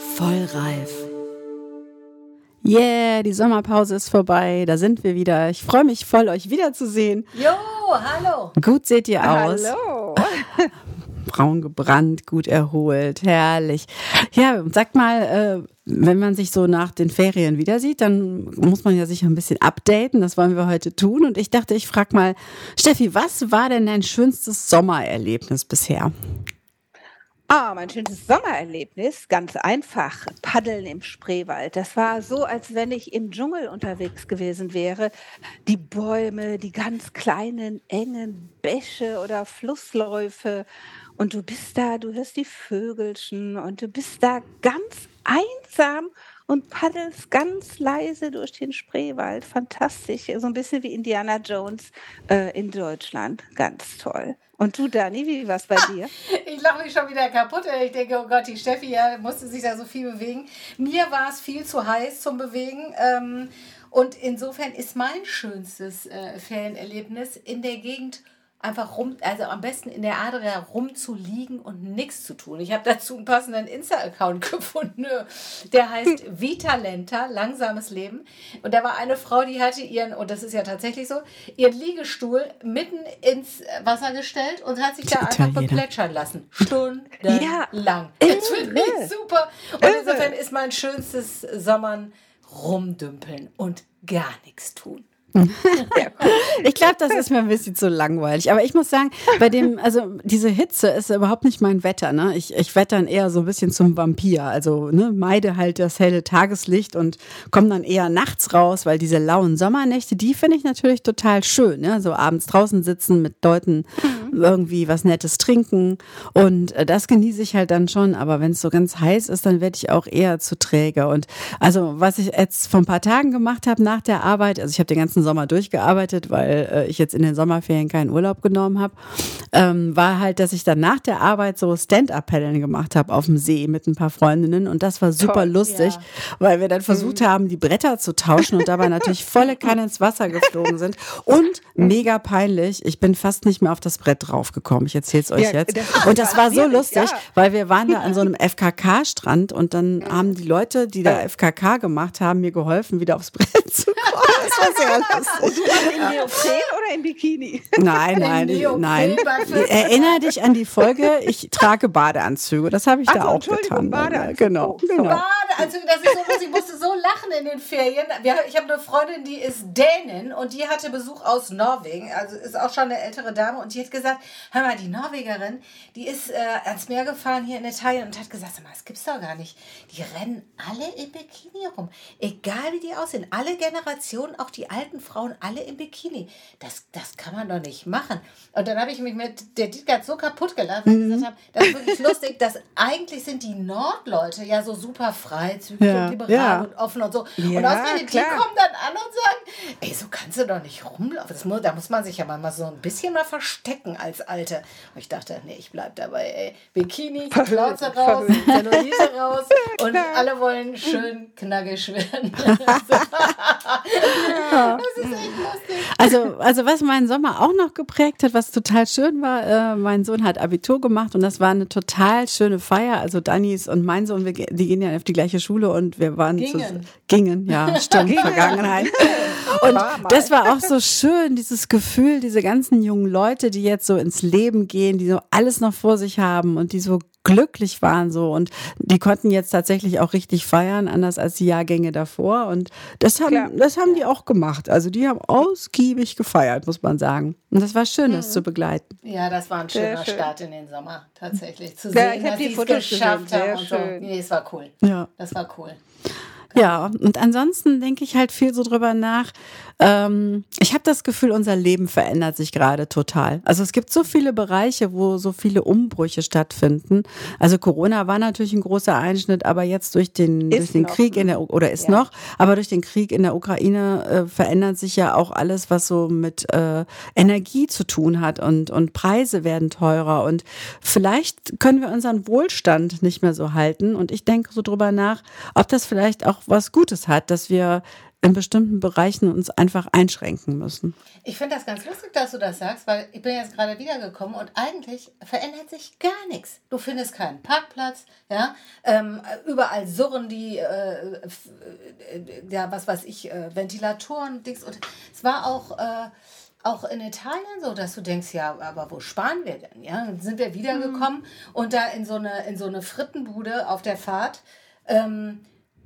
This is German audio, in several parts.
Vollreif. Yeah, die Sommerpause ist vorbei. Da sind wir wieder. Ich freue mich voll, euch wiederzusehen. Jo, hallo. Gut seht ihr aus. Hallo. Braun gebrannt, gut erholt, herrlich. Ja, sag mal, äh, wenn man sich so nach den Ferien wieder sieht, dann muss man ja sich ein bisschen updaten. Das wollen wir heute tun. Und ich dachte, ich frage mal, Steffi, was war denn dein schönstes Sommererlebnis bisher? Ah, mein schönstes Sommererlebnis, ganz einfach, Paddeln im Spreewald. Das war so, als wenn ich im Dschungel unterwegs gewesen wäre. Die Bäume, die ganz kleinen, engen Bäche oder Flussläufe. Und du bist da, du hörst die Vögelchen und du bist da ganz einsam und paddelst ganz leise durch den Spreewald. Fantastisch, so ein bisschen wie Indiana Jones äh, in Deutschland. Ganz toll. Und du, Dani, wie war es bei dir? Ich lache mich schon wieder kaputt. Ich denke, oh Gott, die Steffi ja, musste sich da so viel bewegen. Mir war es viel zu heiß zum Bewegen. Ähm, und insofern ist mein schönstes äh, Ferienerlebnis in der Gegend einfach rum, also am besten in der Adria rumzuliegen und nichts zu tun. Ich habe dazu einen passenden Insta-Account gefunden, der heißt Vitalenta, langsames Leben. Und da war eine Frau, die hatte ihren, und das ist ja tatsächlich so, ihren Liegestuhl mitten ins Wasser gestellt und hat sich da einfach beplätschern lassen. Stundenlang. Ja. Das finde ich super. Und insofern ist mein schönstes Sommern rumdümpeln und gar nichts tun. ich glaube, das ist mir ein bisschen zu langweilig. Aber ich muss sagen, bei dem, also diese Hitze ist überhaupt nicht mein Wetter. Ne? Ich, ich wettern eher so ein bisschen zum Vampir. Also ne, meide halt das helle Tageslicht und komme dann eher nachts raus, weil diese lauen Sommernächte, die finde ich natürlich total schön. Ne? So abends draußen sitzen mit Leuten. Irgendwie was Nettes trinken. Und äh, das genieße ich halt dann schon. Aber wenn es so ganz heiß ist, dann werde ich auch eher zu träge. Und also, was ich jetzt vor ein paar Tagen gemacht habe nach der Arbeit, also ich habe den ganzen Sommer durchgearbeitet, weil äh, ich jetzt in den Sommerferien keinen Urlaub genommen habe, ähm, war halt, dass ich dann nach der Arbeit so Stand-Up-Paddeln gemacht habe auf dem See mit ein paar Freundinnen und das war super Toll, lustig, ja. weil wir dann versucht mhm. haben, die Bretter zu tauschen und dabei natürlich volle Kanne ins Wasser geflogen sind und mega peinlich, ich bin fast nicht mehr auf das Brett draufgekommen. Ich erzähle es euch ja, jetzt. Das und das war so lustig, ja. weil wir waren da an so einem FKK-Strand und dann haben die Leute, die da FKK gemacht haben, mir geholfen, wieder aufs Brett zu kommen. Das war sehr warst in Neopren oder in Bikini? Nein, nein, nein. Erinnere dich an die Folge, ich trage Badeanzüge. Das habe ich Ach, da auch getan. Badeanzüge. Genau, genau. Bade, also das ist so, ich musste so lachen in den Ferien. Ich habe eine Freundin, die ist Dänin und die hatte Besuch aus Norwegen. Also ist auch schon eine ältere Dame und die hat gesagt, hör mal, die Norwegerin, die ist äh, ans Meer gefahren hier in Italien und hat gesagt, sag mal, das gibt's doch gar nicht. Die rennen alle im Bikini rum. Egal wie die aussehen. Alle Generationen, auch die alten Frauen alle im Bikini. Das, das kann man doch nicht machen. Und dann habe ich mich mit der Dietgard so kaputt gelacht, weil mhm. ich gesagt habe, das ist wirklich lustig, dass eigentlich sind die Nordleute ja so super freizügig ja, und liberal ja. und offen und so. Ja, und ausgerechnet die kommen dann an und sagen, ey, so kannst du doch nicht rumlaufen. Das muss, da muss man sich ja mal so ein bisschen mal verstecken als Alte. Und ich dachte, nee, ich bleib dabei, ey. Bikini, Plauze raus, Zellulite raus und alle wollen schön knackig werden. das ist echt lustig. Also, also was meinen Sommer auch noch geprägt hat, was total schön war, äh, mein Sohn hat Abitur gemacht und das war eine total schöne Feier. Also Danis und mein Sohn, wir, die gehen ja auf die gleiche Schule und wir waren gingen, zu, gingen ja, stimmt, Vergangenheit. Und das war auch so schön, dieses Gefühl, diese ganzen jungen Leute, die jetzt so ins Leben gehen, die so alles noch vor sich haben und die so glücklich waren so und die konnten jetzt tatsächlich auch richtig feiern, anders als die Jahrgänge davor und das haben, Klar. das haben die auch gemacht. Also die haben ausgiebig gefeiert, muss man sagen. Und das war schön, mhm. das zu begleiten. Ja, das war ein schöner Start in den Sommer, tatsächlich. Zu ja, sehen, dass sie es geschafft haben und so. Nee, es war cool. Ja. Das war cool. Ja, und ansonsten denke ich halt viel so drüber nach. Ähm, ich habe das Gefühl, unser Leben verändert sich gerade total. Also es gibt so viele Bereiche, wo so viele Umbrüche stattfinden. Also Corona war natürlich ein großer Einschnitt, aber jetzt durch den, durch den Krieg in der oder ist ja. noch, aber durch den Krieg in der Ukraine äh, verändert sich ja auch alles, was so mit äh, Energie zu tun hat und und Preise werden teurer und vielleicht können wir unseren Wohlstand nicht mehr so halten. Und ich denke so drüber nach, ob das vielleicht auch was Gutes hat, dass wir in bestimmten Bereichen uns einfach einschränken müssen. Ich finde das ganz lustig, dass du das sagst, weil ich bin jetzt gerade wiedergekommen und eigentlich verändert sich gar nichts. Du findest keinen Parkplatz, ja, ähm, überall surren die, äh, äh, ja, was weiß ich, äh, Ventilatoren, Dings und es war auch äh, auch in Italien so, dass du denkst, ja, aber wo sparen wir denn? Ja, dann sind wir wiedergekommen mhm. und da in so eine in so eine Frittenbude auf der Fahrt ähm,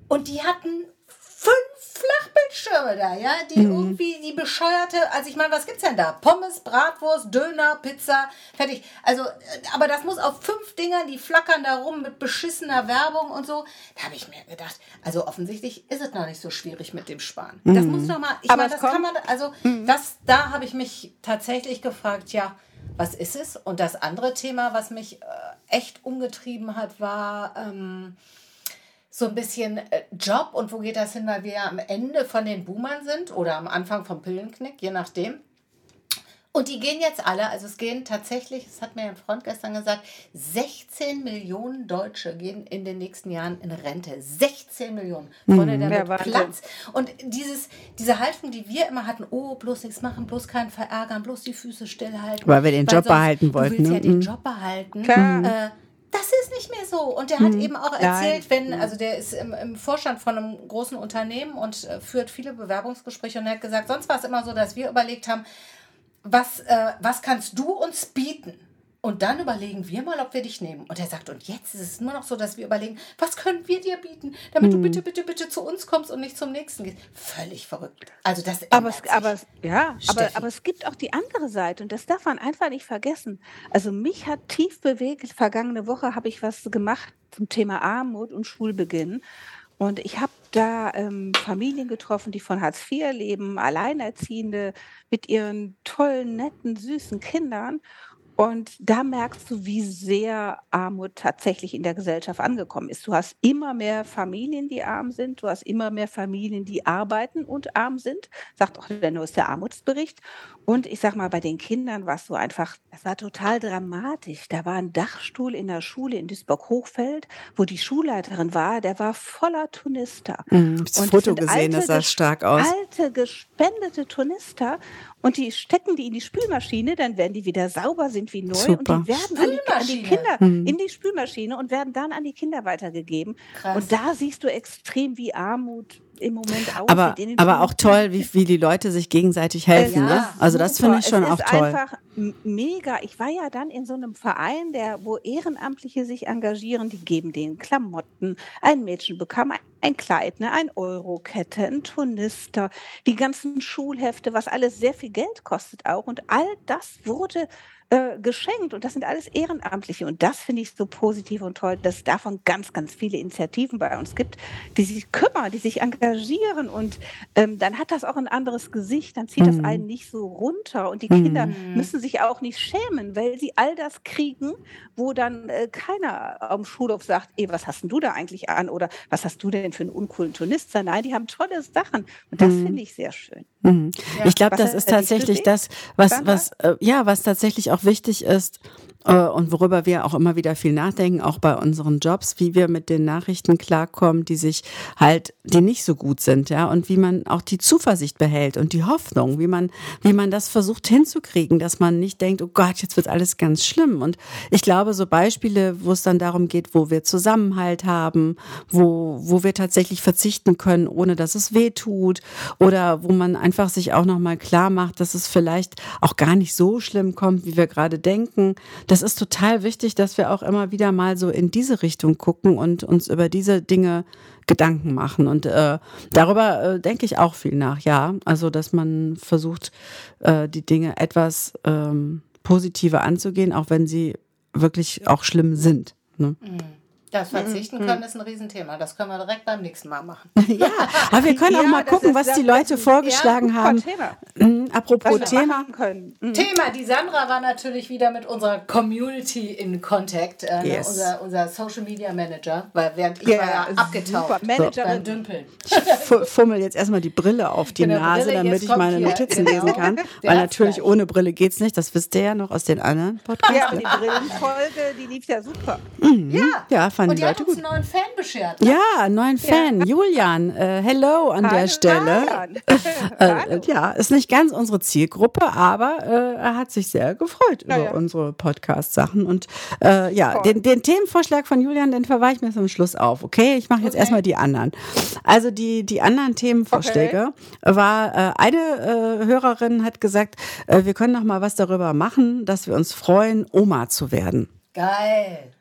und die hatten fünf Flachbildschirme da, ja, die mhm. irgendwie die bescheuerte, also ich meine, was gibt's denn da? Pommes, Bratwurst, Döner, Pizza, fertig. Also, aber das muss auf fünf Dingern, die flackern da rum mit beschissener Werbung und so. Da habe ich mir gedacht, also offensichtlich ist es noch nicht so schwierig mit dem Sparen. Mhm. Das muss doch mal, ich meine, das kommt. kann man, also mhm. das, da habe ich mich tatsächlich gefragt, ja, was ist es? Und das andere Thema, was mich äh, echt umgetrieben hat, war, ähm, so ein bisschen äh, Job und wo geht das hin, weil wir ja am Ende von den Boomern sind oder am Anfang vom Pillenknick, je nachdem. Und die gehen jetzt alle, also es gehen tatsächlich, das hat mir ein Freund gestern gesagt, 16 Millionen Deutsche gehen in den nächsten Jahren in Rente. 16 Millionen. Freunde, mhm, Platz. Und dieses, diese Haltung, die wir immer hatten, oh, bloß nichts machen, bloß keinen verärgern, bloß die Füße stillhalten. Weil wir den Job behalten wollten. Du willst ne? ja den mhm. Job behalten. Klar. Äh, das ist nicht mehr so. Und der hat hm. eben auch erzählt, Nein. wenn, also der ist im, im, Vorstand von einem großen Unternehmen und äh, führt viele Bewerbungsgespräche und er hat gesagt, sonst war es immer so, dass wir überlegt haben, was, äh, was kannst du uns bieten? Und dann überlegen wir mal, ob wir dich nehmen. Und er sagt, und jetzt ist es nur noch so, dass wir überlegen, was können wir dir bieten, damit hm. du bitte, bitte, bitte zu uns kommst und nicht zum nächsten gehst. Völlig verrückt. Also das aber es, aber ja, aber, aber es gibt auch die andere Seite und das darf man einfach nicht vergessen. Also mich hat tief bewegt. Vergangene Woche habe ich was gemacht zum Thema Armut und Schulbeginn. Und ich habe da ähm, Familien getroffen, die von Hartz IV leben, Alleinerziehende mit ihren tollen, netten, süßen Kindern. Und da merkst du, wie sehr Armut tatsächlich in der Gesellschaft angekommen ist. Du hast immer mehr Familien, die arm sind. Du hast immer mehr Familien, die arbeiten und arm sind. Sagt auch der neueste Armutsbericht. Und ich sag mal, bei den Kindern war es so einfach, es war total dramatisch. Da war ein Dachstuhl in der Schule in Duisburg-Hochfeld, wo die Schulleiterin war, der war voller Tunister. Mhm, das Foto gesehen, das sah stark aus. Alte, gespendete Tunister. Und die stecken die in die Spülmaschine, dann werden die wieder sauber, sind wie neu Super. und die werden an die, an die, Kinder mhm. in die Spülmaschine und werden dann an die Kinder weitergegeben. Krass. Und da siehst du extrem, wie Armut im Moment aussieht. Aber, aber auch toll, wie, wie die Leute sich gegenseitig helfen. Ja, ne? Also das finde ich schon auch toll. Es ist einfach mega. Ich war ja dann in so einem Verein, der, wo Ehrenamtliche sich engagieren, die geben denen Klamotten. Ein Mädchen bekam ein Kleid, ne, ein Eurokette, ein Turnister, die ganzen Schulhefte, was alles sehr viel Geld kostet auch. Und all das wurde äh, geschenkt. Und das sind alles Ehrenamtliche. Und das finde ich so positiv und toll, dass es davon ganz, ganz viele Initiativen bei uns gibt, die sich kümmern, die sich engagieren. Und ähm, dann hat das auch ein anderes Gesicht. Dann zieht mhm. das einen nicht so runter. Und die Kinder mhm. müssen sich auch nicht schämen, weil sie all das kriegen, wo dann äh, keiner am Schulhof sagt, ey, was hast denn du da eigentlich an? Oder was hast du denn für einen uncoolen Turnister? Nein, die haben tolle Sachen. Und das mhm. finde ich sehr schön. Mhm. Ja, ich glaube, das ist tatsächlich das, was, was, äh, ja, was tatsächlich auch wichtig ist, und worüber wir auch immer wieder viel nachdenken, auch bei unseren Jobs, wie wir mit den Nachrichten klarkommen, die sich halt, die nicht so gut sind, ja, und wie man auch die Zuversicht behält und die Hoffnung, wie man, wie man das versucht hinzukriegen, dass man nicht denkt, oh Gott, jetzt wird alles ganz schlimm. Und ich glaube, so Beispiele, wo es dann darum geht, wo wir Zusammenhalt haben, wo, wo wir tatsächlich verzichten können, ohne dass es weh tut, oder wo man einfach sich auch nochmal klar macht, dass es vielleicht auch gar nicht so schlimm kommt, wie wir gerade denken, das ist total wichtig, dass wir auch immer wieder mal so in diese Richtung gucken und uns über diese Dinge Gedanken machen. Und äh, darüber äh, denke ich auch viel nach, ja. Also, dass man versucht, äh, die Dinge etwas ähm, positiver anzugehen, auch wenn sie wirklich auch schlimm sind. Ne? Mhm. Das Verzichten mhm. können ist ein Riesenthema. Das können wir direkt beim nächsten Mal machen. ja, aber wir können ja, auch mal gucken, was die Leute vorgeschlagen ja, haben. Thema. Mhm, apropos Thema. Mhm. Thema. Die Sandra war natürlich wieder mit unserer Community in Contact, äh, ne, yes. unser, unser Social Media Manager, weil während ich yeah, war ja abgetaucht so, beim Dümpeln. Ich fummel jetzt erstmal die Brille auf die genau, Nase, Brille, damit ich meine Notizen genau. lesen kann. weil natürlich gleich. ohne Brille geht es nicht. Das wisst ihr ja noch aus den anderen Podcasts. Ja, und die Brillenfolge, die lief ja super. Mhm. Ja, ja fand fanden Und die die hat Leute uns gut. einen neuen Fan beschert. ne? Ja, einen neuen Fan, Julian. Äh, hello an der Hallo, Stelle. Julian. Äh, ja, ist nicht ganz unsere Zielgruppe, aber äh, er hat sich sehr gefreut über ja. unsere Podcast-Sachen. Und äh, ja, den, den Themenvorschlag von Julian, den verwahre ich mir zum Schluss auf, okay? Ich mache jetzt Okay. erstmal die anderen. Also die, die anderen Themenvorschläge war, äh, eine äh, Hörerin hat gesagt, wir können noch mal was darüber machen, dass wir uns freuen, Oma zu werden. Geil.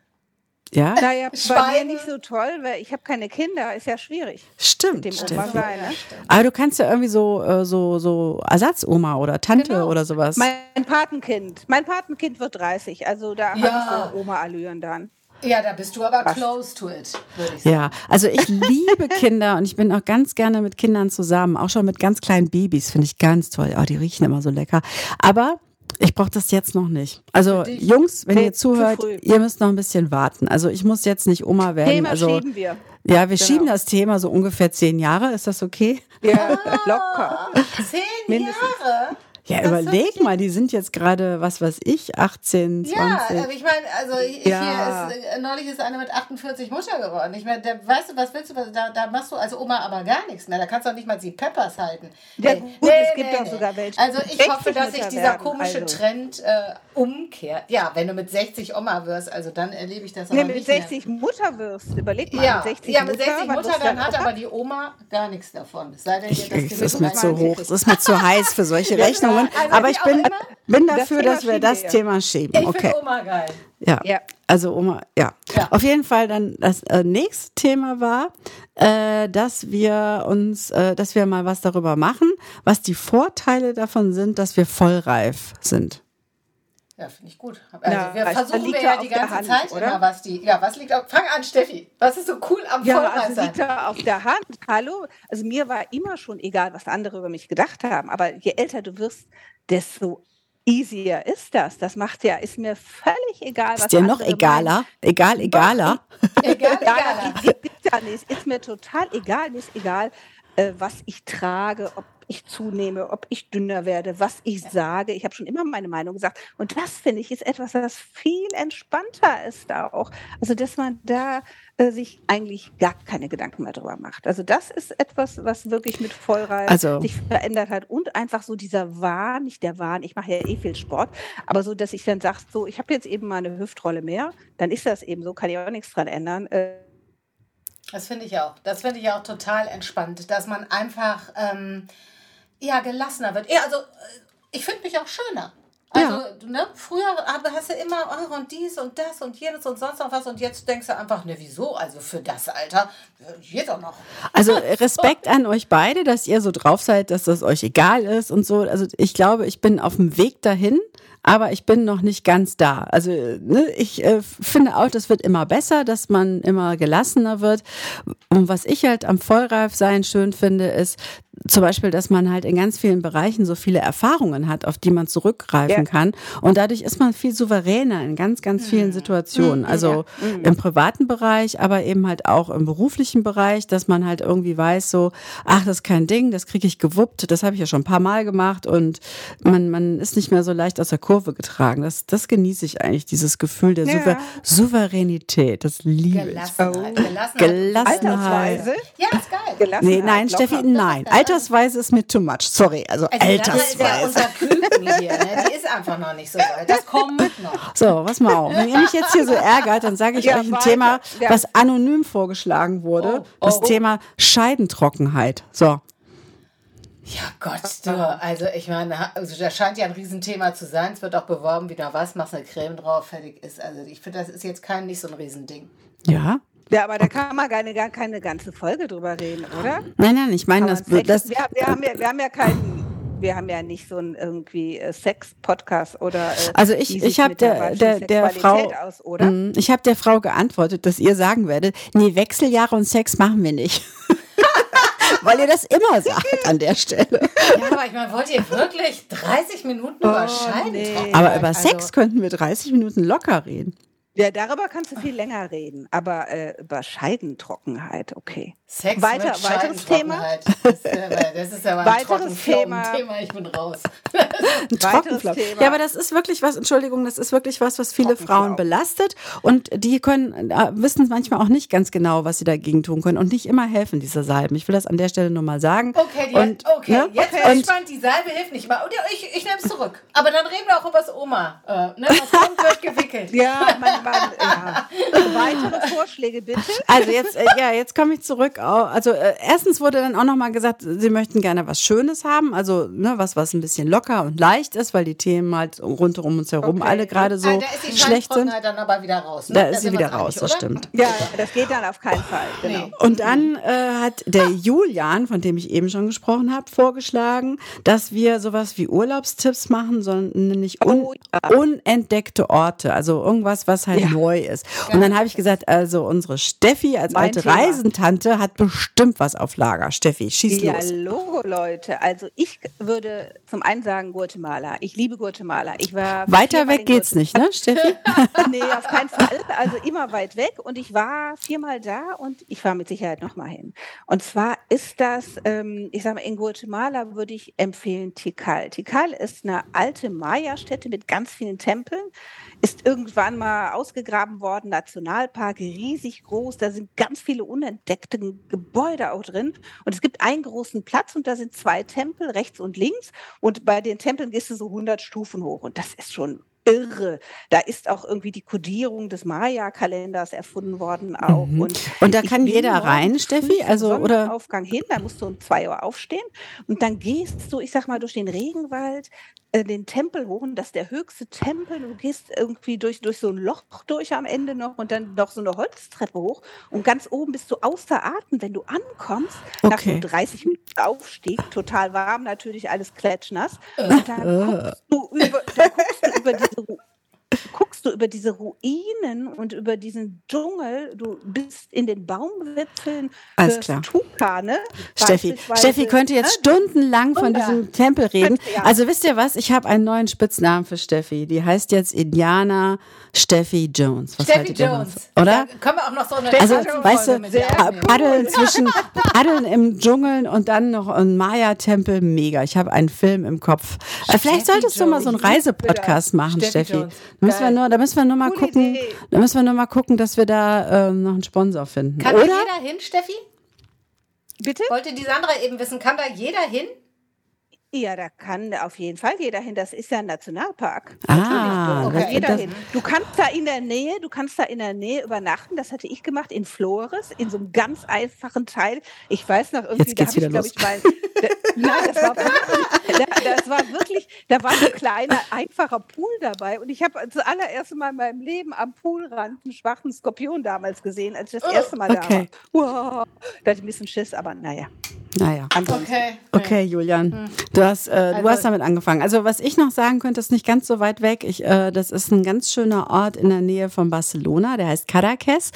Ja, Naja, bei mir Schweine. nicht so toll, weil ich habe keine Kinder, ist ja schwierig stimmt. mit dem stimmt. Oma sein. Ne? Aber du kannst ja irgendwie so, äh, so, so Ersatzoma oder Tante Genau. oder sowas. Mein Patenkind, mein Patenkind wird 30, also da Ja. habe ich so Oma-Allüren dann. Ja, da bist du aber close to it, würde ich sagen. Ja, also ich liebe Kinder und ich bin auch ganz gerne mit Kindern zusammen, auch schon mit ganz kleinen Babys, finde ich ganz toll. Oh, die riechen immer so lecker. Aber ich brauche das jetzt noch nicht. Also dich? Jungs, wenn ihr zuhört, ihr müsst noch ein bisschen warten. Also ich muss jetzt nicht Oma werden. Thema also schieben wir. ja, wir schieben das Thema so ungefähr zehn Jahre. Ist das okay? Ja, locker. Zehn Mindestens. Jahre? Ja, Das überleg mal, die sind jetzt gerade, was weiß ich, 18, 20. Ja, aber ich meine, also ich, Ja. hier ist, äh, neulich ist eine mit 48 Mutter geworden. Ich meine, weißt du, was willst du, da, da machst du als Oma aber gar nichts mehr. Da kannst du auch nicht mal die Peppers halten. Ja, Nee, gut, nee, es gibt nee, auch nee. sogar welche, Also ich hoffe, 60 dass sich dieser komische also. Trend äh, umkehrt. Ja, wenn du mit 60 Oma wirst, also dann erlebe ich das aber Nee, mit nicht 60 Mutter wirst, überleg mal, mehr. Ja, mit 60 ja, mit 60 wann Mutter, wirst du dann hat Opa? aber die Oma gar nichts davon. Es sei denn, Ich, das ist mir zu 20 hoch, das ist mir zu heiß für solche Rechnungen. Also Aber ich bin, bin Das dafür, Thema dass wir das. Thema schieben. Ich Okay. finde Oma geil. Ja. Ja. Also Oma, ja. Ja. Auf jeden Fall dann das äh, nächste Thema war, äh, dass wir uns, äh, dass wir mal was darüber machen, was die Vorteile davon sind, dass wir vollreif sind. Ja, finde ich gut. Also Ja, wir versuchen liegt wir ja ja die ganze Hand, Zeit oder? immer, was die. Ja, was liegt auf. Fang an, Steffi. Was ist so cool am Ja, Vollreif also liegt da auf der Hand. Hallo? Also mir war immer schon egal, was andere über mich gedacht haben. Aber je älter du wirst, desto easier ist das. Das macht ja, ist mir völlig egal, was Ist dir noch egaler? Egal, egaler? Egal, Ja, egal. das ist ja mir total egal. Mir ist egal, äh, was ich trage, ob ich zunehme, ob ich dünner werde, was ich sage. Ich habe schon immer meine Meinung gesagt. Und das finde ich ist etwas, das viel entspannter ist da auch. Also, dass man da äh, sich eigentlich gar keine Gedanken mehr drüber macht. Also, das ist etwas, was wirklich mit Vollreif Also- sich verändert hat. Und einfach so dieser Wahn, nicht der Wahn, ich mache ja eh viel Sport, aber so, dass ich dann sage, so, ich habe jetzt eben mal eine Hüftrolle mehr, dann ist das eben so, kann ich auch nichts dran ändern. Äh, Das finde ich auch. Das finde ich auch total entspannt, dass man einfach ähm, ja gelassener wird. Ja, also äh, ich finde mich auch schöner. Also, ne, früher hast du immer oh, und dies und das und jenes und sonst noch was und jetzt denkst du einfach, ne, wieso? Also für das Alter, äh, geht doch noch. Also Respekt an euch beide, dass ihr so drauf seid, dass das euch egal ist und so. Also ich glaube, ich bin auf dem Weg dahin, aber ich bin noch nicht ganz da. Also ne, ich äh, finde auch, das wird immer besser, dass man immer gelassener wird. Und was ich halt am Vollreifsein schön finde, ist zum Beispiel, dass man halt in ganz vielen Bereichen so viele Erfahrungen hat, auf die man zurückgreifen Ja. kann. Und dadurch ist man viel souveräner in ganz, ganz vielen Situationen. Also im privaten Bereich, aber eben halt auch im beruflichen Bereich, dass man halt irgendwie weiß, so, ach, das ist kein Ding, das kriege ich gewuppt, das habe ich ja schon ein paar Mal gemacht und man, man ist nicht mehr so leicht aus der Kurve getragen. Das, das genieße ich eigentlich, dieses Gefühl der Ja. Souver Souveränität. Das liebe ich. Gelassenheit. Gelassenheit. Gelassenheit. Altersweise. Ja, ist geil. Gelassenheit, Nee, nein. Steffi, nein. Altersweise ist mir too much. Sorry, also, Also das ist ja Altersweise. unser Küken hier, ne? Die ist einfach noch nicht so weit. Das kommt noch. So, was mal auf. Wenn ihr mich jetzt hier so ärgert, dann sage ich Ja, euch ein weiter. Thema, Ja. was anonym vorgeschlagen wurde. Oh, das oh. Thema Scheidentrockenheit. So. Ja Gott, du, also ich meine, also das scheint ja ein Riesenthema zu sein. Es wird auch beworben, wieder was, machst eine Creme drauf, fertig ist. Also ich finde, das ist jetzt kein nicht so ein Riesending. Ja. Ja, aber da kann man gar, gar keine ganze Folge drüber reden, oder? Nein, nein, ich meine, das, das, wir, wir, haben ja, wir haben ja keinen, wir haben ja nicht so einen irgendwie äh, Sex-Podcast oder. Äh, Also ich- ich sieht hab mit der- der- der Sexualität Frau- Aus, oder? Mm, ich habe der Frau geantwortet, dass ihr sagen werdet, nee, Wechseljahre und Sex machen wir nicht. Weil ihr das immer sagt an der Stelle. Ja, aber ich meine, wollt ihr wirklich 30 Minuten über Scheiden nee. Aber über Also, Sex könnten wir 30 Minuten locker reden. Ja, darüber kannst du viel länger reden, aber äh, über Scheidentrockenheit, okay. Sex Weiter- mit weiteres Thema? Das ist, aber- das ist aber ein Weiteres Thema. Thema. Ich bin raus. Ein. Thema. Ja, aber das ist wirklich was, Entschuldigung, das ist wirklich was, was viele. Frauen belastet. Und die können, äh, wissen manchmal auch nicht ganz genau, was sie dagegen tun können. Und nicht immer helfen diese Salben. Ich will das an der Stelle nur mal sagen. Okay, die, und, okay. ne? jetzt bin Und- ich gespannt. Die Salbe hilft nicht mal. Und ja, ich, ich nehme es zurück. Aber dann reden wir auch über das Oma. Äh, ne? Was kommt, wird gewickelt. Ja, mein Mann, ja. Weitere Vorschläge bitte? Also jetzt, äh, ja, jetzt komme ich zurück. Also äh, erstens wurde dann auch nochmal gesagt, sie möchten gerne was Schönes haben, also ne, was, was ein bisschen locker und leicht ist, weil die Themen halt rund um uns herum Okay. alle gerade so ah, da ist die schlecht sind. Dann aber wieder raus. Ne? Da ist sie wieder raus, das stimmt. Ja, das geht dann auf keinen Fall. Genau. Nee. Und dann äh, hat der Julian, von dem ich eben schon gesprochen habe, vorgeschlagen, dass wir sowas wie Urlaubstipps machen, sondern nämlich un Oh, ja. unentdeckte Orte, also irgendwas, was halt Ja. neu ist. Und dann habe ich gesagt, also unsere Steffi als Mein alte Thema. Reisentante hat bestimmt was auf Lager. Steffi, schieß Ja, los. Logo, Leute. Also ich würde zum einen sagen Guatemala. Ich liebe Guatemala. Ich war Weiter weg geht's nicht, ne, Steffi? nee, auf keinen Fall. Also immer weit weg. Und ich war viermal da und ich fahre mit Sicherheit nochmal hin. Und zwar ist das, ähm, ich sage mal, in Guatemala würde ich empfehlen Tikal. Tikal ist eine alte Maya-Stätte mit ganz vielen Tempeln. Ist irgendwann mal ausgegraben worden, Nationalpark, riesig groß. Da sind ganz viele unentdeckte Gebäude auch drin. Und es gibt einen großen Platz und da sind zwei Tempel, rechts und links. Und bei den Tempeln gehst du so 100 Stufen hoch. Und das ist schon irre. Da ist auch irgendwie die Kodierung des Maya-Kalenders erfunden worden auch. Mhm. Und, Und da kann jeder rein, Steffi? Also, oder? Sonnenaufgang hin, da musst du um zwei Uhr aufstehen und dann gehst du, ich sag mal, durch den Regenwald äh, den Tempel hoch und das ist der höchste Tempel. Du gehst irgendwie durch, durch so ein Loch durch am Ende noch und dann noch so eine Holztreppe hoch und ganz oben bist du außer Atem, wenn du ankommst, nach Okay. so 30 Minuten Aufstieg, total warm, natürlich alles klatschnass. Und dann guckst du über, dann guckst du über diese Ru- du über diese Ruinen und über diesen Dschungel, du bist in den Baumwipfeln Alles klar. Tukane. Steffi, Steffi könnte jetzt ne? stundenlang von Wunder. diesem Tempel reden. Ja. Also wisst ihr was? Ich habe einen neuen Spitznamen für Steffi. Die heißt jetzt Indiana Steffi Jones. Was Steffi Jones. davon? Oder? Da können wir auch noch so eine Also, Tattoo-Folge weißt du, mit dir äh, aufnehmen. Paddeln zwischen Paddeln im Dschungeln und dann noch ein Maya-Tempel, mega. Ich habe einen Film im Kopf. Äh, Vielleicht Steffi solltest du mal so einen Jones. Reisepodcast machen, Steffi Steffi. Jones. Da müssen, wir nur, da müssen wir nur mal Gute gucken. Idee. Da müssen wir nur mal gucken, dass wir da ähm, noch einen Sponsor finden. Kann da Oder? jeder hin, Steffi? Bitte? Wollte die Sandra eben wissen, kann da jeder hin? Ja, da kann auf jeden Fall jeder hin. Das ist ja ein Nationalpark. Ah, Da okay. jeder das- hin. Du kannst da in der Nähe, du kannst da in der Nähe übernachten. Das hatte ich gemacht in Flores, in so einem ganz einfachen Teil. Ich weiß noch irgendwie, Jetzt da geht's habe ich, wieder glaube ich, mal. Da, nein, das war, wirklich, das war wirklich, da war ein kleiner, einfacher Pool dabei. Und ich habe zuallererst Mal in meinem Leben am Poolrand einen schwachen Skorpion damals gesehen, als ich das erste Mal okay. da war. Wow. Da hatte ich ein bisschen Schiss, aber naja. Naja. Ansonsten. Okay. Okay, Julian, du hast, äh, du Also- hast damit angefangen. Also was ich noch sagen könnte, ist nicht ganz so weit weg. Ich, äh, das ist ein ganz schöner Ort in der Nähe von Barcelona, der heißt Caracas.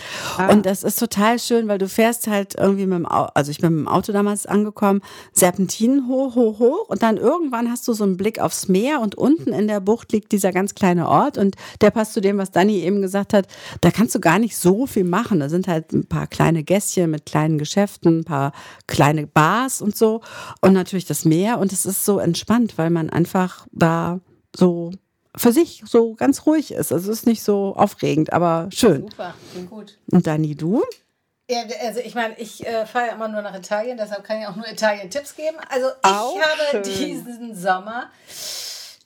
Und das ist total schön, weil du fährst halt irgendwie mit dem Auto, also ich bin mit dem Auto damals angekommen, Serpentinen hoch, hoch, hoch. Und dann irgendwann hast du so einen Blick aufs Meer und unten in der Bucht liegt dieser ganz kleine Ort. Und der passt zu dem, was Dani eben gesagt hat. Da kannst du gar nicht so viel machen. Da sind halt ein paar kleine Gässchen mit kleinen Geschäften, ein paar kleine Bars und so. Und natürlich das Meer. Und es ist so entspannt, weil man einfach da so für sich so ganz ruhig ist. Also es ist nicht so aufregend, aber schön. Super, klingt gut. Und Dani, du? Ja, also ich meine, ich äh, fahre ja immer nur nach Italien, deshalb kann ich auch nur Italien-Tipps geben. Also ich Auch habe schön. diesen Sommer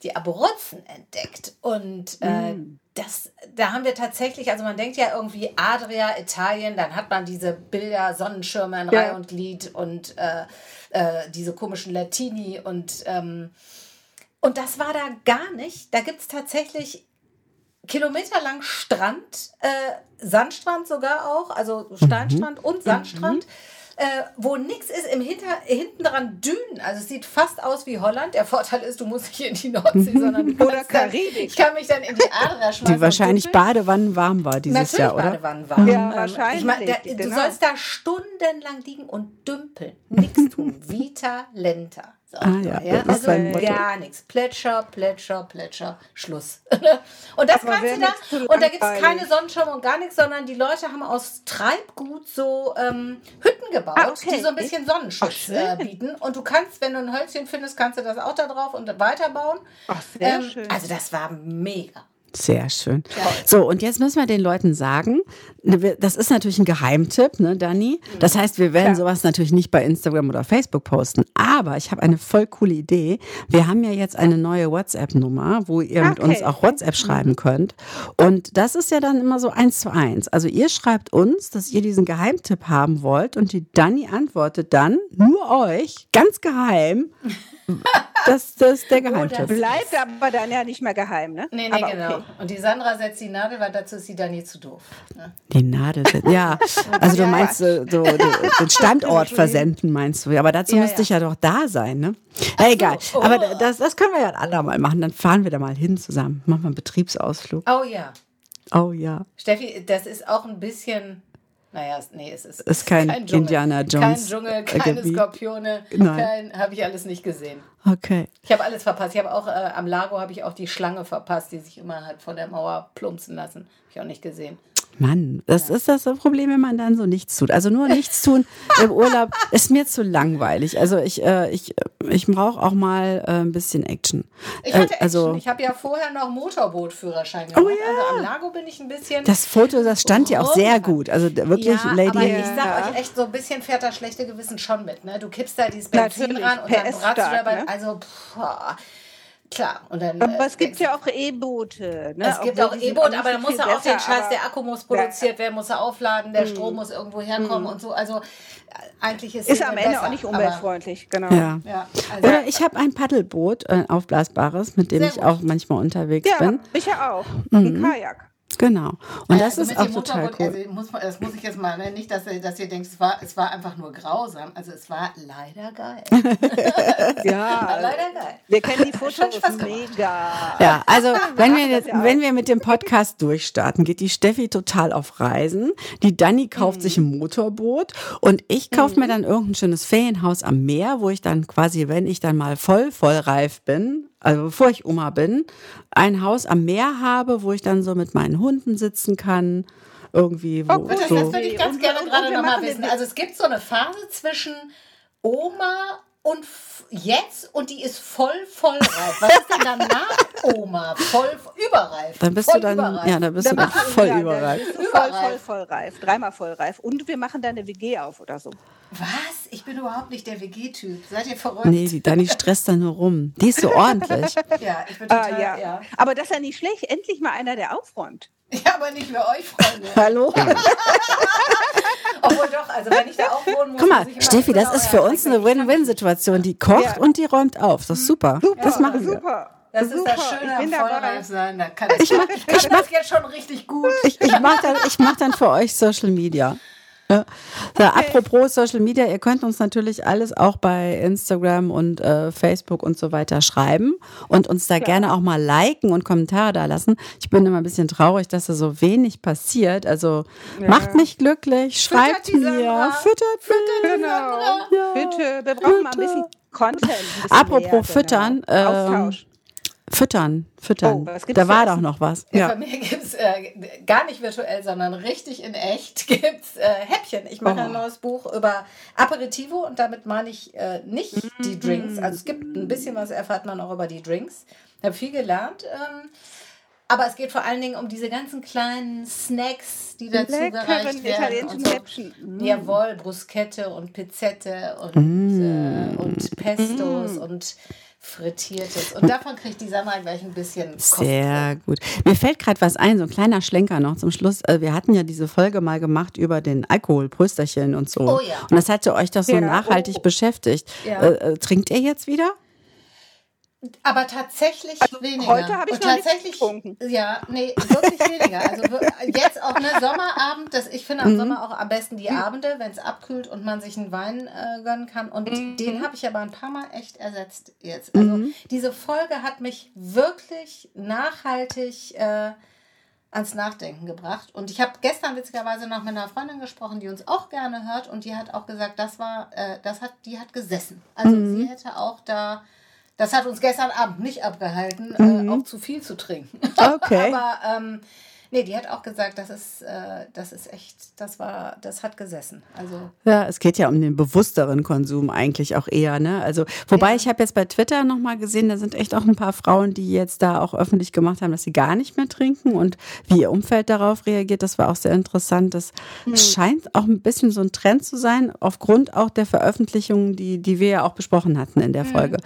die Abruzzen entdeckt und äh, Mm. das, da haben wir tatsächlich, also man denkt ja irgendwie Adria, Italien, dann hat man diese Bilder, Sonnenschirme in Ja. Reihe und Glied und äh, äh, diese komischen Latini und ähm, und das war da gar nicht. Da gibt es tatsächlich kilometerlang Strand, äh, Sandstrand sogar auch, also Steinstrand und Sandstrand, äh, wo nichts ist, im Hinter, hinten dran Dünen. Also es sieht fast aus wie Holland. Der Vorteil ist, du musst nicht in die Nordsee, sondern Oder kannst dann, Karibik. Ich kann mich dann in die Adria schmeißen. Die wahrscheinlich. Badewannen warm war dieses Natürlich Jahr, oder? Badewannen warm. Ja, Ähm, wahrscheinlich, Ich mein, da, du genau. sollst da stundenlang liegen und dümpeln. Nichts tun. Vita lenta. Ah ja, ja? Also gar nichts. Plätscher, Plätscher, Plätscher, Schluss. und das Aber kannst du da, und da gibt es keine Sonnenschirme und gar nichts, sondern die Leute haben aus Treibgut so ähm, Hütten gebaut, Ah, okay. die so ein bisschen Sonnenschutz Ach, äh, bieten. Und du kannst, wenn du ein Hölzchen findest, kannst du das auch da drauf und weiterbauen. Ach, sehr Ähm, schön. Also das war mega. Sehr schön. So, und jetzt müssen wir den Leuten sagen, ne, das ist natürlich ein Geheimtipp, ne, Dani? Das heißt, wir werden Klar. sowas natürlich nicht bei Instagram oder Facebook posten. Aber ich habe eine voll coole Idee. Wir haben ja jetzt eine neue WhatsApp-Nummer, wo ihr mit Okay. uns auch WhatsApp schreiben könnt. Und das ist ja dann immer so eins zu eins. Also ihr schreibt uns, dass ihr diesen Geheimtipp haben wollt und die Dani antwortet dann nur euch, ganz geheim, dass das der Geheimtipp ist. Bleibt aber dann ja nicht mehr geheim, ne? Nee, nee, aber genau. Okay. Und die Sandra setzt die Nadel, weil dazu ist sie dann nie zu doof. Ne? Die Nadel, ja. Also du meinst äh, so, so, den Standort versenden, meinst du? Aber dazu Ja, müsste ja. ich ja doch da sein, ne? Ja, egal. Oh. Aber das, das können wir ja ein andermal machen. Dann fahren wir da mal hin zusammen. Machen wir einen Betriebsausflug. Oh ja. Oh ja. Steffi, das ist auch ein bisschen. Naja, nee, es ist, Ist kein Dschungel. Indiana Jones Kein Dschungel, keine Gebiet. Skorpione, kein, habe ich alles nicht gesehen. Okay. Ich habe alles verpasst. Ich habe auch äh, am Lago habe ich auch die Schlange verpasst, die sich immer hat von der Mauer plumpsen lassen. Habe ich auch nicht gesehen. Mann, das ist das Problem, wenn man dann so nichts tut. Also nur nichts tun im Urlaub ist mir zu langweilig. Also ich, äh, ich, ich brauche auch mal äh, ein bisschen Action. Ich Äh, hatte Action. also ich habe ja vorher noch Motorbootführerschein gemacht. Oh ja. Also am Lago bin ich ein bisschen. das Foto, das stand ja auch sehr gut. Also wirklich, ja, Lady. aber ich sag euch echt, so ein bisschen fährt das schlechte Gewissen schon mit. Ne? Du kippst da dieses Benzin Natürlich, ran und dann PS bratst du dabei. ne? Also, pff, klar. Und dann, Aber äh, es gibt ja auch E-Boote. Ne? Es gibt auch die sind E-Boot, nicht aber da muss er auch den Scheiß, der Akku muss produziert werden, muss er aufladen, der Strom muss irgendwo herkommen und so. Also äh, eigentlich ist Ist Segel am Ende besser, auch nicht umweltfreundlich, genau. Ja. Ja, also, Oder ich habe ein Paddelboot, ein aufblasbares, mit dem ich gut. auch manchmal unterwegs Ja, bin. ich ja auch. Ein Kajak. Genau. Und das also ist mit auch dem total Motorboot, cool. Also muss das muss ich jetzt mal, ne? nicht, dass ihr, dass ihr denkt, es war, es war einfach nur grausam. Also es war leider geil. War Ja, leider geil. wir kennen die Fotos mega. Ja, also wenn wir, das wenn wir mit dem Podcast durchstarten, geht die Steffi total auf Reisen. Die Dani kauft Mhm. sich ein Motorboot und ich kaufe mir dann irgendein schönes Ferienhaus am Meer, wo ich dann quasi, wenn ich dann mal voll, voll reif bin, also bevor ich Oma bin, ein Haus am Meer habe, wo ich dann so mit meinen Hunden sitzen kann. Irgendwie, wo Oh, gut, Das, so. das würde ich ganz Und- gerne und- gerade nochmal wissen. Also es gibt so eine Phase zwischen Oma und jetzt und die ist voll, voll reif. Was ist denn danach Oma? Voll, überreif. Dann bist voll du dann, überreif. ja, dann bist du dann machen wir- voll ja, dann überreif. du Voll, voll reif. Dreimal voll reif. Und wir machen da eine WG auf oder so. Was? Ich bin überhaupt nicht der WG-Typ. Seid ihr verrückt? Nee, die Dani stresst da nur rum. Die ist so ordentlich. Ja, ich bin Ah, total, ja. ja. Aber das ist ja nicht schlecht. Endlich mal einer, der aufräumt. Ja, aber nicht für euch, Freunde. Hallo? Obwohl doch, also wenn ich da auch wohnen muss, Guck mal, muss ich immer Steffi, das genau ist für uns eine Win-Win-Situation. Die kocht Ja. und die räumt auf. Das ist super. das machen wir. Super. Das ist super. das Schöne ich am bin dabei. Vollreif sein. Da kann ich, Ich mach- kann ich das jetzt schon richtig gut. Ich, ich mache dann, ich mach dann für euch Social Media. Ja. So, apropos Social Media, ihr könnt uns natürlich alles auch bei Instagram und äh, Facebook und so weiter schreiben und uns da gerne auch mal liken und Kommentare da lassen. Ich bin immer ein bisschen traurig, dass da so wenig passiert. Also macht mich glücklich, schreibt die mir, Sandra. füttert, füttert. Genau. Ja. Bitte, wir brauchen mal ein bisschen Content. Ein bisschen Apropos mehr, füttern, Genau. ähm, Austausch. Füttern, füttern. Oh, was gibt's da war doch noch was. Ja. Bei mir gibt es äh, gar nicht virtuell, sondern richtig in echt gibt's äh, Häppchen. Ich mache ein Oh. neues Buch über Aperitivo und damit meine ich äh, nicht die Drinks. Also es gibt ein bisschen was, erfahrt man auch über die Drinks. Ich habe viel gelernt. Ähm, aber es geht vor allen Dingen um diese ganzen kleinen Snacks, die dazu Leckeren gereicht werden. und so. Häppchen. Mm. Jawohl, Bruschette und Pizzette und, Mm. äh, und Pestos und Frittiertes. Und davon kriegt die Sandra gleich ein bisschen Kosten. Sehr gut. Mir fällt gerade was ein, so ein kleiner Schlenker noch zum Schluss. Äh, Wir hatten ja diese Folge mal gemacht über den Alkohol, Prösterchen und so. Oh ja. Und das hatte euch doch so Ja, nachhaltig oh. beschäftigt. Ja. Äh, äh, trinkt ihr jetzt wieder? Aber tatsächlich Also weniger. heute habe ich Und noch tatsächlich, getrunken. Ja, nee, wirklich weniger. Also jetzt auch ne Sommerabend, das, ich finde am Sommer auch am besten die Abende, wenn es abkühlt und man sich einen Wein äh, gönnen kann. Und den habe ich aber ein paar Mal echt ersetzt jetzt. Also diese Folge hat mich wirklich nachhaltig äh, ans Nachdenken gebracht. Und ich habe gestern witzigerweise noch mit einer Freundin gesprochen, die uns auch gerne hört und die hat auch gesagt, das war, äh, das hat, die hat gesessen. Also Mhm. sie hätte auch da, das hat uns gestern Abend nicht abgehalten, Mhm. äh, auch zu viel zu trinken. Okay. Aber ähm, nee, die hat auch gesagt, das ist, äh, das ist echt, das war, das hat gesessen. Also Ja, es geht ja um den bewussteren Konsum eigentlich auch eher, ne? Also, wobei Ja. ich habe jetzt bei Twitter nochmal gesehen, da sind echt auch ein paar Frauen, die jetzt da auch öffentlich gemacht haben, dass sie gar nicht mehr trinken und wie ihr Umfeld darauf reagiert, das war auch sehr interessant. Das Hm. scheint auch ein bisschen so ein Trend zu sein, aufgrund auch der Veröffentlichungen, die, die wir ja auch besprochen hatten in Hm, der Folge.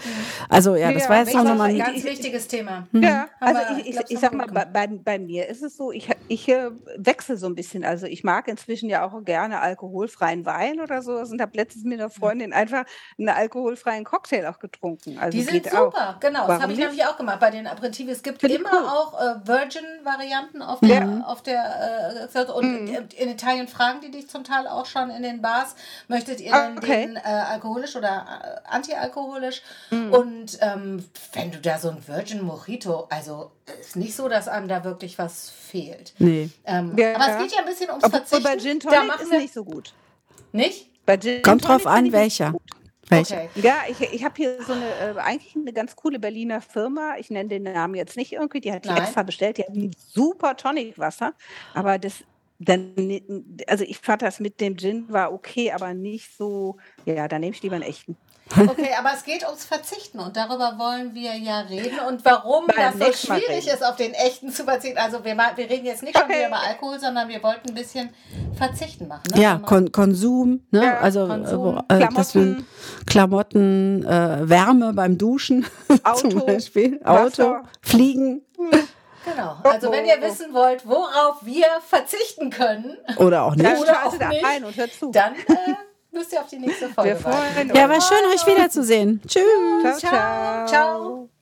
Also ja, das Ja, war jetzt ich auch nochmal ein ganz wichtiges Thema. Ja, also Aber ich, ich, du, ich sag mal, bei, bei mir ist es so, ich, ich äh, wechsle so ein bisschen. Also ich mag inzwischen ja auch gerne alkoholfreien Wein oder so und habe letztens mit einer Freundin einfach einen alkoholfreien Cocktail auch getrunken. Also Die sind geht auch. super, genau. das Warum habe ich nämlich auch gemacht bei den Aperitiven. Es gibt Finde ich immer cool. auch äh, Virgin-Varianten auf der, auf der äh, und Mhm. in- in Italien fragen die dich zum Teil auch schon in den Bars, möchtet ihr Ah, denn okay. den äh, alkoholisch oder äh, antialkoholisch? Mhm. Und ähm, wenn du da so ein Virgin Mojito, also ist nicht so, dass einem da wirklich was fehlt. Nee. Ähm, Ja, aber ja. es geht ja ein bisschen ums Obwohl Verzichten. bei Gin da Tonic machen ist wir nicht so gut. nicht. Bei Gin Kommt Tonic drauf an, welcher. gut. Welcher? Okay. Ja, ich, ich habe hier so eine, äh, eigentlich eine ganz coole Berliner Firma. Ich nenne den Namen jetzt nicht irgendwie. Die hat die Nein. extra bestellt. Die hat ein super Tonicwasser. Aber das, dann, also ich fand das mit dem Gin war okay, aber nicht so, ja, da nehme ich lieber einen echten. Okay, aber es geht ums Verzichten und darüber wollen wir ja reden und warum Beim das so schwierig ist, auf den echten zu verzichten. Also wir, wir reden jetzt nicht schon wieder über Alkohol, sondern wir wollten ein bisschen Verzichten machen. Ne? Ja, Also Kon Konsum, ne? Ja, also Konsum, äh, wo- äh, dass wir- Klamotten. Klamotten, äh, Wärme beim Duschen Auto, zum Beispiel, Auto, Wasser. Fliegen Genau. Also wenn ihr wissen wollt, worauf wir verzichten können, oder auch nicht. Dann Oder schaltet auch da nicht. rein und hört zu. dann äh, ihr auf die nächste Folge Wir freuen Ja, uns. war schön, euch wiederzusehen. Tschüss. Ciao, Ciao. ciao. Ciao.